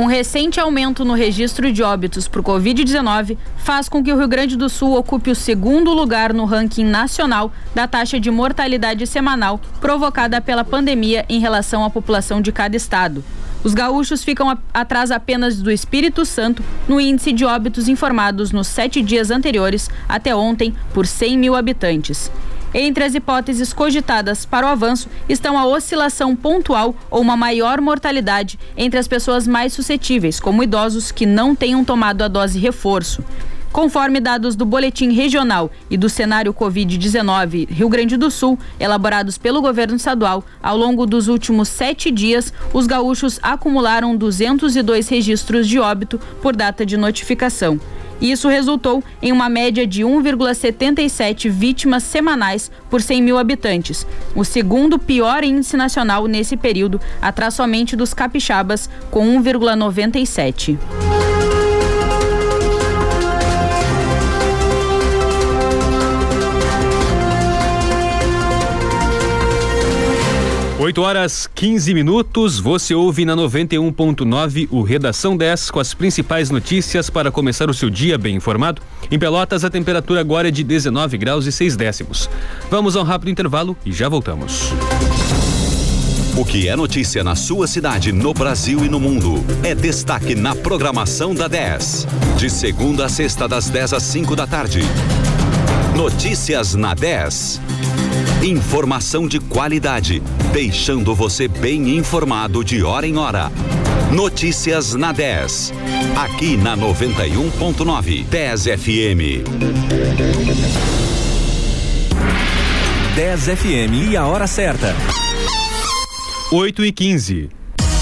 Um recente aumento no registro de óbitos por Covid-19 faz com que o Rio Grande do Sul ocupe o segundo lugar no ranking nacional da taxa de mortalidade semanal provocada pela pandemia em relação à população de cada estado. Os gaúchos ficam atrás apenas do Espírito Santo no índice de óbitos informados nos sete dias anteriores até ontem por 100 mil habitantes. Entre as hipóteses cogitadas para o avanço estão a oscilação pontual ou uma maior mortalidade entre as pessoas mais suscetíveis, como idosos que não tenham tomado a dose reforço. Conforme dados do Boletim Regional e do Cenário Covid-19 Rio Grande do Sul, elaborados pelo governo estadual, ao longo dos últimos sete dias, os gaúchos acumularam 202 registros de óbito por data de notificação. Isso resultou em uma média de 1,77 vítimas semanais por 100 mil habitantes, o segundo pior índice nacional nesse período, atrás somente dos capixabas, com 1,97. 8 horas 15 minutos, você ouve na 91.9 o Redação 10 com as principais notícias para começar o seu dia bem informado. Em Pelotas, a temperatura agora é de 19 graus e 6 décimos. Vamos a um rápido intervalo e já voltamos. O que é notícia na sua cidade, no Brasil e no mundo, é destaque na programação da 10. De segunda a sexta, das 10 às 5 da tarde. Notícias na 10. Informação de qualidade, deixando você bem informado de hora em hora. Notícias na 10. Aqui na 91.9 10 FM. 10 FM e a hora certa. 8 e 15.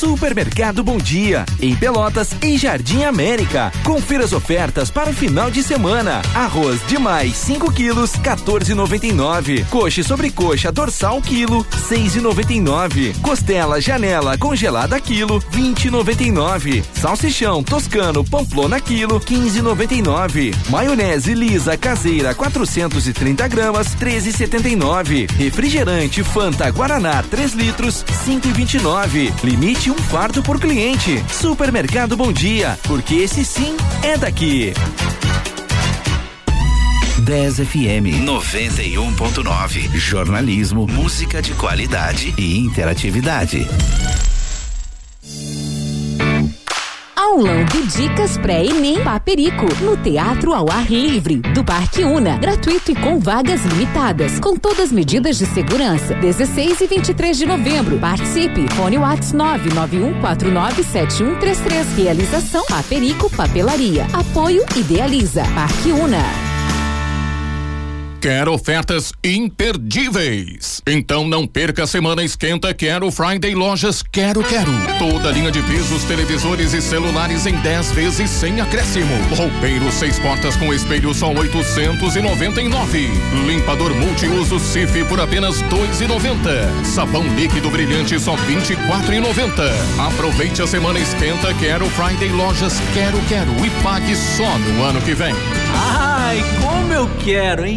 Supermercado Bom Dia, em Pelotas e Jardim América. Confira as ofertas para o final de semana. Arroz de mais 5 quilos, 14,99. Coxa sobre coxa dorsal quilo, 6,99. Costela janela congelada quilo, 20,99. Salsichão toscano pamplona quilo, 15,99. Maionese lisa caseira 430 gramas, 13,79. Refrigerante Fanta Guaraná 3 litros, 5,29. Limite um fardo por cliente. Supermercado Bom Dia, porque esse sim é daqui. 10 FM 91.9. Jornalismo, música de qualidade e interatividade. Aulão de Dicas Pré-ENEM Paperico, no Teatro ao Ar Livre, do Parque Una. Gratuito e com vagas limitadas, com todas as medidas de segurança. 16 e 23 de novembro. Participe. Fone Whats 991497133. Realização Paperico Papelaria. Apoio Idealiza. Parque Una. Quer ofertas imperdíveis? Então não perca a semana esquenta Quero Friday Lojas Quero Quero. Toda linha de pisos, televisores e celulares em 10 vezes sem acréscimo. Roupeiro seis portas com espelho só 899. Limpador multiuso Cif por apenas 2,90. Sabão líquido brilhante só 24,90. Aproveite a semana esquenta Quero Friday Lojas Quero Quero e pague só no ano que vem. Ai, como eu quero, hein?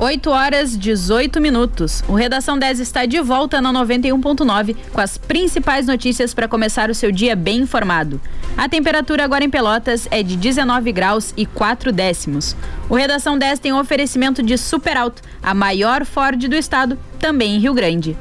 8 horas 18 minutos. O Redação 10 está de volta na 91.9 com as principais notícias para começar o seu dia bem informado. A temperatura agora em Pelotas é de 19 graus e 4 décimos. O Redação 10 tem um oferecimento de Super Alto, a maior Ford do estado, também em Rio Grande.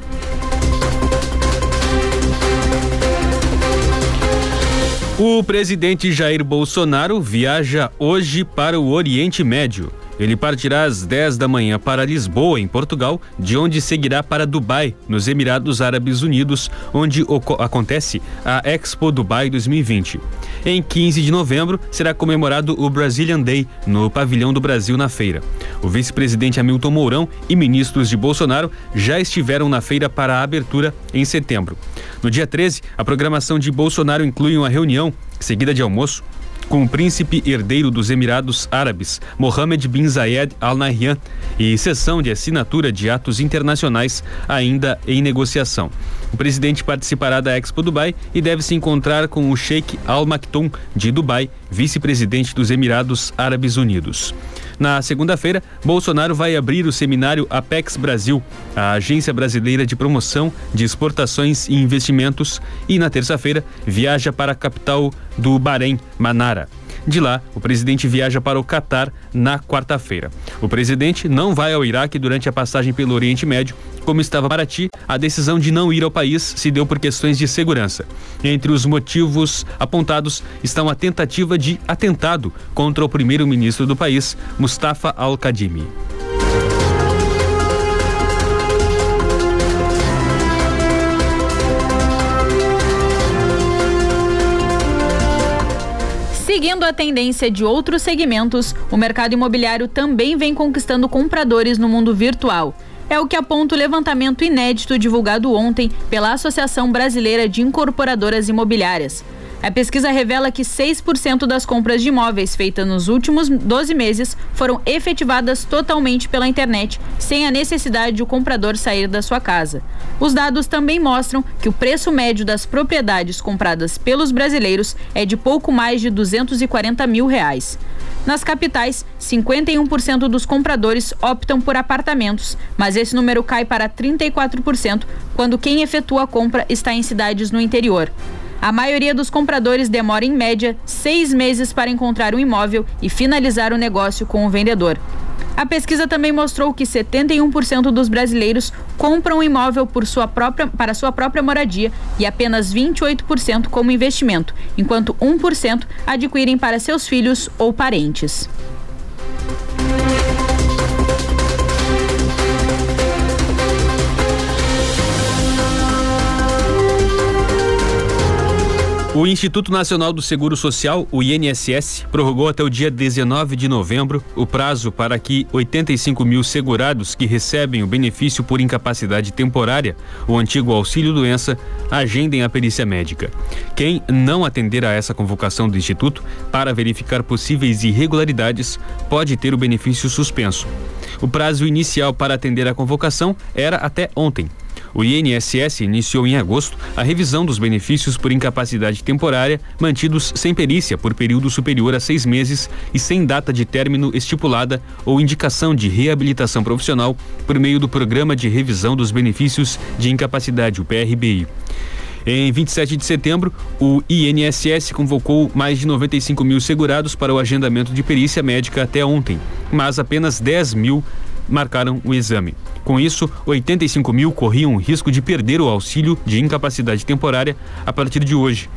O presidente Jair Bolsonaro viaja hoje para o Oriente Médio. Ele partirá às 10 da manhã para Lisboa, em Portugal, de onde seguirá para Dubai, nos Emirados Árabes Unidos, onde acontece a Expo Dubai 2020. Em 15 de novembro será comemorado o Brazilian Day no Pavilhão do Brasil na feira. O vice-presidente Hamilton Mourão e ministros de Bolsonaro já estiveram na feira para a abertura em setembro. No dia 13, a programação de Bolsonaro inclui uma reunião, seguida de almoço, com o príncipe herdeiro dos Emirados Árabes, Mohammed bin Zayed Al Nahyan, e sessão de assinatura de atos internacionais ainda em negociação. O presidente participará da Expo Dubai e deve se encontrar com o Sheikh Al Maktoum de Dubai, vice-presidente dos Emirados Árabes Unidos. Na segunda-feira, Bolsonaro vai abrir o seminário Apex Brasil, a agência brasileira de promoção de exportações e investimentos, e na terça-feira viaja para a capital do Bahrein, Manara. De lá, o presidente viaja para o Catar na quarta-feira. O presidente não vai ao Iraque durante a passagem pelo Oriente Médio, como estava para ti, a decisão de não ir ao país se deu por questões de segurança. Entre os motivos apontados estão a tentativa de atentado contra o primeiro-ministro do país, Mustafa Al-Kadhimi. Seguindo a tendência de outros segmentos, o mercado imobiliário também vem conquistando compradores no mundo virtual. É o que aponta o levantamento inédito divulgado ontem pela Associação Brasileira de Incorporadoras Imobiliárias. A pesquisa revela que 6% das compras de imóveis feitas nos últimos 12 meses foram efetivadas totalmente pela internet, sem a necessidade de o comprador sair da sua casa. Os dados também mostram que o preço médio das propriedades compradas pelos brasileiros é de pouco mais de 240 mil reais. Nas capitais, 51% dos compradores optam por apartamentos, mas esse número cai para 34% quando quem efetua a compra está em cidades no interior. A maioria dos compradores demora, em média, seis meses para encontrar um imóvel e finalizar o negócio com o vendedor. A pesquisa também mostrou que 71% dos brasileiros compram um imóvel por sua própria, para sua própria moradia e apenas 28% como investimento, enquanto 1% adquirem para seus filhos ou parentes. O Instituto Nacional do Seguro Social, o INSS, prorrogou até o dia 19 de novembro o prazo para que 85 mil segurados que recebem o benefício por incapacidade temporária, o antigo auxílio-doença, agendem a perícia médica. Quem não atender a essa convocação do Instituto para verificar possíveis irregularidades pode ter o benefício suspenso. O prazo inicial para atender a convocação era até ontem. O INSS iniciou em agosto a revisão dos benefícios por incapacidade temporária mantidos sem perícia por período superior a seis meses e sem data de término estipulada ou indicação de reabilitação profissional por meio do Programa de Revisão dos Benefícios de Incapacidade, o PRBI. Em 27 de setembro, o INSS convocou mais de 95 mil segurados para o agendamento de perícia médica até ontem, mas apenas 10 mil marcaram o exame. Com isso, 85 mil corriam o risco de perder o auxílio de incapacidade temporária a partir de hoje.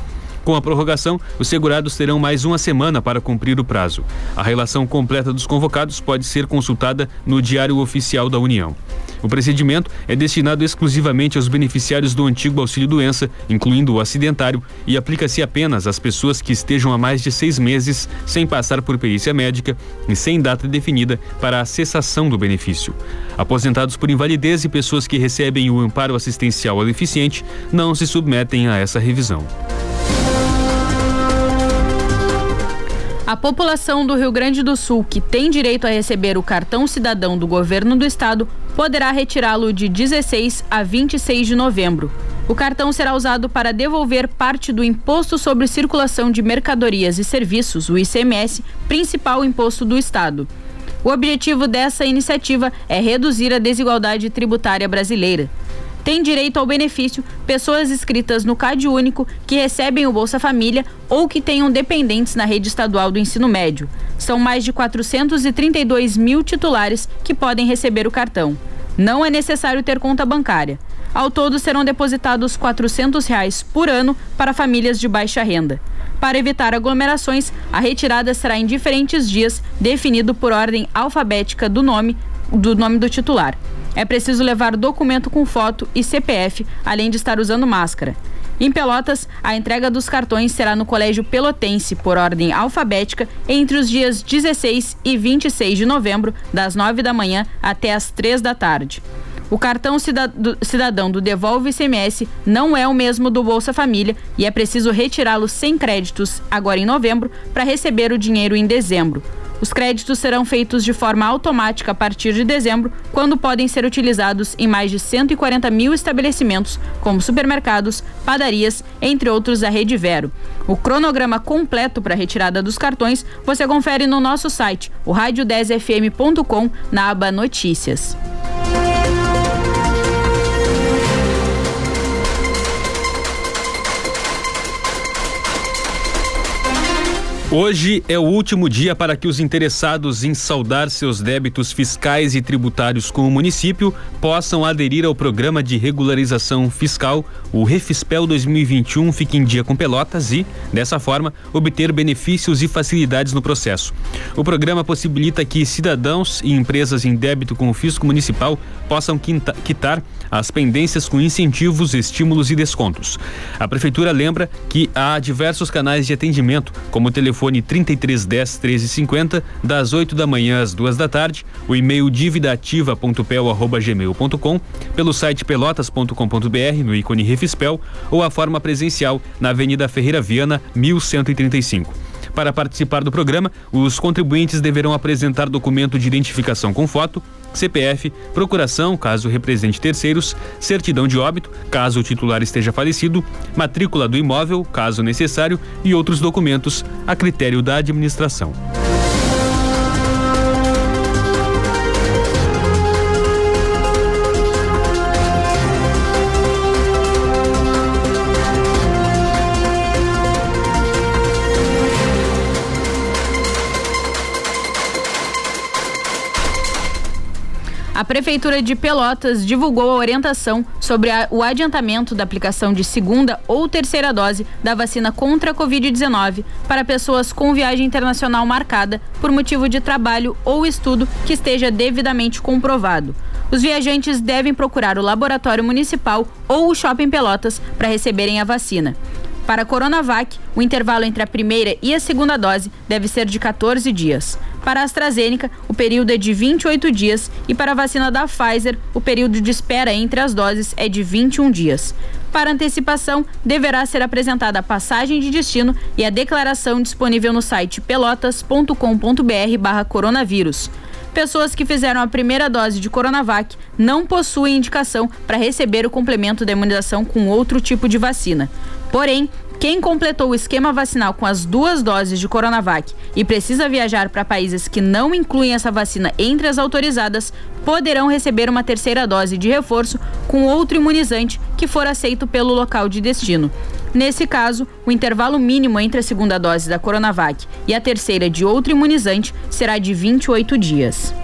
Com a prorrogação, os segurados terão mais uma semana para cumprir o prazo. A relação completa dos convocados pode ser consultada no Diário Oficial da União. O procedimento é destinado exclusivamente aos beneficiários do antigo auxílio-doença, incluindo o acidentário, e aplica-se apenas às pessoas que estejam há mais de seis meses sem passar por perícia médica e sem data definida para a cessação do benefício. Aposentados por invalidez e pessoas que recebem o amparo assistencial ao deficiente não se submetem a essa revisão. A população do Rio Grande do Sul que tem direito a receber o cartão cidadão do governo do estado poderá retirá-lo de 16 a 26 de novembro. O cartão será usado para devolver parte do Imposto sobre Circulação de Mercadorias e Serviços, o ICMS, principal imposto do estado. O objetivo dessa iniciativa é reduzir a desigualdade tributária brasileira têm direito ao benefício pessoas inscritas no CAD Único que recebem o Bolsa Família ou que tenham dependentes na rede estadual do ensino médio. São mais de 432 mil titulares que podem receber o cartão. Não é necessário ter conta bancária. Ao todo serão depositados 400 reais por ano para famílias de baixa renda. Para evitar aglomerações, a retirada será em diferentes dias, definido por ordem alfabética do nome do nome do titular. É preciso levar documento com foto e CPF, além de estar usando máscara. Em Pelotas, a entrega dos cartões será no Colégio Pelotense, por ordem alfabética, entre os dias 16 e 26 de novembro, das 9 da manhã até as 3 da tarde. O cartão cidadão do Devolve ICMS não é o mesmo do Bolsa Família e é preciso retirá-lo sem créditos agora em novembro para receber o dinheiro em dezembro. Os créditos serão feitos de forma automática a partir de dezembro, quando podem ser utilizados em mais de 140 mil estabelecimentos, como supermercados, padarias, entre outros da Rede Vero. O cronograma completo para a retirada dos cartões você confere no nosso site, o rádio10fm.com, na aba Notícias. Hoje é o último dia para que os interessados em saldar seus débitos fiscais e tributários com o município possam aderir ao programa de regularização fiscal, o Refispel 2021 Fique em Dia com Pelotas e, dessa forma, obter benefícios e facilidades no processo. O programa possibilita que cidadãos e empresas em débito com o fisco municipal possam quitar as pendências com incentivos, estímulos e descontos. A prefeitura lembra que há diversos canais de atendimento, como o telefone 3310 1350, das 8 da manhã às duas da tarde, o e-mail dividaativa.pel@gmail.com, pelo site pelotas.com.br no ícone Refispel ou a forma presencial na Avenida Ferreira Viana, 1135. Para participar do programa, os contribuintes deverão apresentar documento de identificação com foto, CPF, procuração, caso represente terceiros, certidão de óbito, caso o titular esteja falecido, matrícula do imóvel, caso necessário, e outros documentos a critério da administração. A Prefeitura de Pelotas divulgou a orientação sobre a, o adiantamento da aplicação de segunda ou terceira dose da vacina contra a Covid-19 para pessoas com viagem internacional marcada por motivo de trabalho ou estudo que esteja devidamente comprovado. Os viajantes devem procurar o laboratório municipal ou o shopping Pelotas para receberem a vacina. Para a Coronavac, o intervalo entre a primeira e a segunda dose deve ser de 14 dias. Para a AstraZeneca, o período é de 28 dias e para a vacina da Pfizer, o período de espera entre as doses é de 21 dias. Para antecipação, deverá ser apresentada a passagem de destino e a declaração disponível no site pelotas.com.br/coronavírus. Pessoas que fizeram a primeira dose de Coronavac não possuem indicação para receber o complemento da imunização com outro tipo de vacina. Porém, Quem completou o esquema vacinal com as duas doses de Coronavac e precisa viajar para países que não incluem essa vacina entre as autorizadas, poderão receber uma terceira dose de reforço com outro imunizante que for aceito pelo local de destino. Nesse caso, o intervalo mínimo entre a segunda dose da Coronavac e a terceira de outro imunizante será de 28 dias.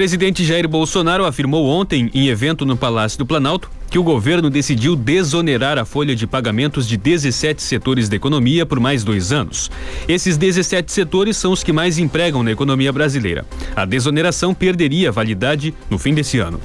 Presidente Jair Bolsonaro afirmou ontem, em evento no Palácio do Planalto, que o governo decidiu desonerar a folha de pagamentos de 17 setores da economia por mais dois anos. Esses 17 setores são os que mais empregam na economia brasileira. A desoneração perderia validade no fim desse ano.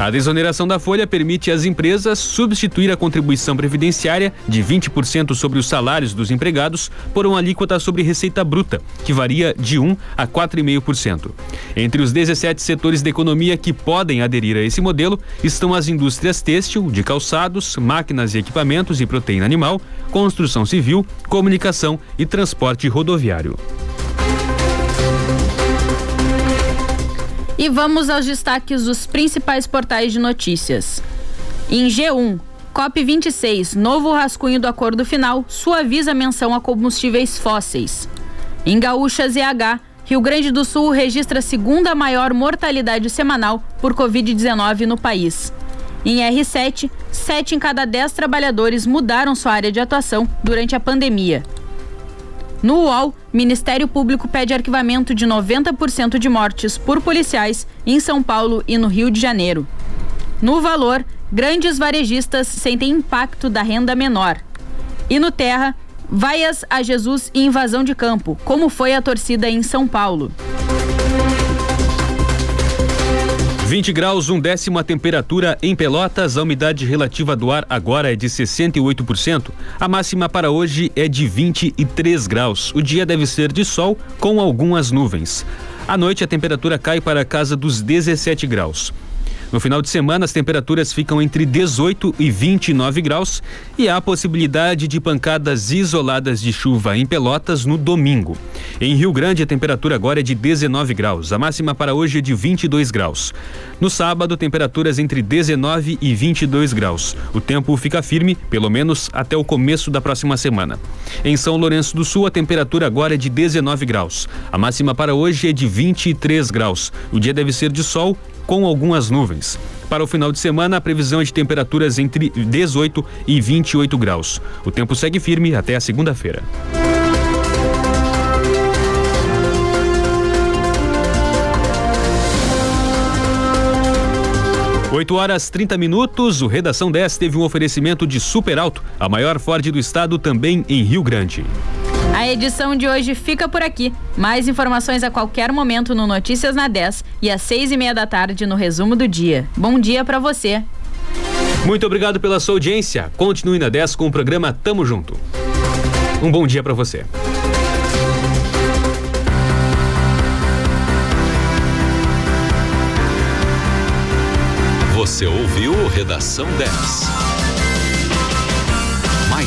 A desoneração da folha permite às empresas substituir a contribuição previdenciária de 20% sobre os salários dos empregados por uma alíquota sobre receita bruta, que varia de 1 a 4,5%. Entre os 17 setores da economia que podem aderir a esse modelo estão as indústrias têxtil, de calçados, máquinas e equipamentos e proteína animal, construção civil, comunicação e transporte rodoviário. E vamos aos destaques dos principais portais de notícias. Em G1, COP26, novo rascunho do acordo final, suaviza menção a combustíveis fósseis. Em Gaúcha ZH, Rio Grande do Sul registra a segunda maior mortalidade semanal por Covid-19 no país. Em R7, sete em cada dez trabalhadores mudaram sua área de atuação durante a pandemia. No UOL, Ministério Público pede arquivamento de 90% de mortes por policiais em São Paulo e no Rio de Janeiro. No Valor, grandes varejistas sentem impacto da renda menor. E no Terra, vaias a Jesus e invasão de campo, como foi a torcida em São Paulo. 20 graus, um décimo a temperatura em Pelotas. A umidade relativa do ar agora é de 68%. A máxima para hoje é de 23 graus. O dia deve ser de sol com algumas nuvens. À noite a temperatura cai para a casa dos 17 graus. No final de semana, as temperaturas ficam entre 18 e 29 graus e há possibilidade de pancadas isoladas de chuva em Pelotas no domingo. Em Rio Grande, a temperatura agora é de 19 graus. A máxima para hoje é de 22 graus. No sábado, temperaturas entre 19 e 22 graus. O tempo fica firme, pelo menos até o começo da próxima semana. Em São Lourenço do Sul, a temperatura agora é de 19 graus. A máxima para hoje é de 23 graus. O dia deve ser de sol com algumas nuvens. Para o final de semana, a previsão é de temperaturas entre 18 e 28 graus. O tempo segue firme até a segunda-feira. Oito horas 30 minutos, o Redação 10 teve um oferecimento de Super Alto, a maior Ford do estado também em Rio Grande. A edição de hoje fica por aqui. Mais informações a qualquer momento no Notícias na 10 e às seis e meia da tarde no Resumo do Dia. Bom dia para você. Muito obrigado pela sua audiência. Continue na 10 com o programa Tamo Junto. Um bom dia para você. Você ouviu Redação 10.